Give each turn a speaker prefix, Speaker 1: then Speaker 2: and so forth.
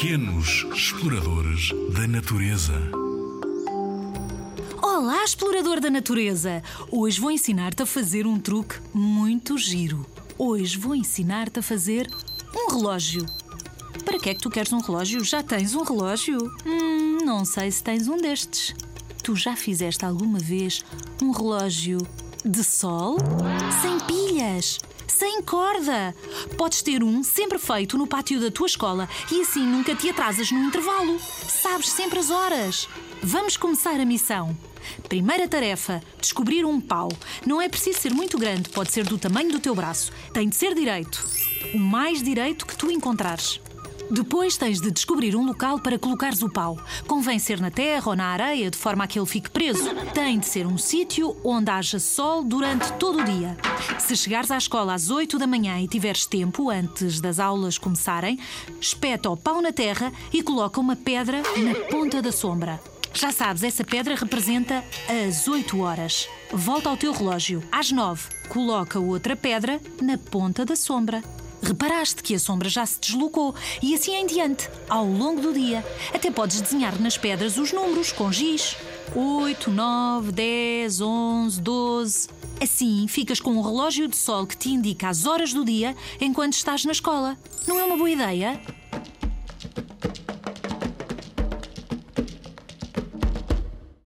Speaker 1: Pequenos exploradores da natureza.
Speaker 2: Olá, explorador da natureza! Hoje vou ensinar-te a fazer um truque muito giro. Hoje vou ensinar-te a fazer um relógio. Para que é que tu queres um relógio? Já tens um relógio? Hum, não sei se tens um destes. Tu já fizeste alguma vez um relógio de sol? Sem pilhas? Sem corda! Podes ter um sempre feito no pátio da tua escola e assim nunca te atrasas no intervalo. Sabes sempre as horas. Vamos começar a missão. Primeira tarefa: descobrir um pau. Não é preciso ser muito grande, pode ser do tamanho do teu braço. Tem de ser direito. O mais direito que tu encontrares. Depois tens de descobrir um local para colocares o pau. Convém ser na terra ou na areia, de forma a que ele fique preso. Tem de ser um sítio onde haja sol durante todo o dia. Se chegares à escola às 8 da manhã e tiveres tempo antes das aulas começarem, espeta o pau na terra e coloca uma pedra na ponta da sombra. Já sabes, essa pedra representa as 8 horas. Volta ao teu relógio. Às 9, coloca outra pedra na ponta da sombra. Reparaste que a sombra já se deslocou e assim em diante, ao longo do dia. Até podes desenhar nas pedras os números com giz. 8, 9, 10, 11, 12. Assim ficas com um relógio de sol que te indica as horas do dia enquanto estás na escola. Não é uma boa ideia?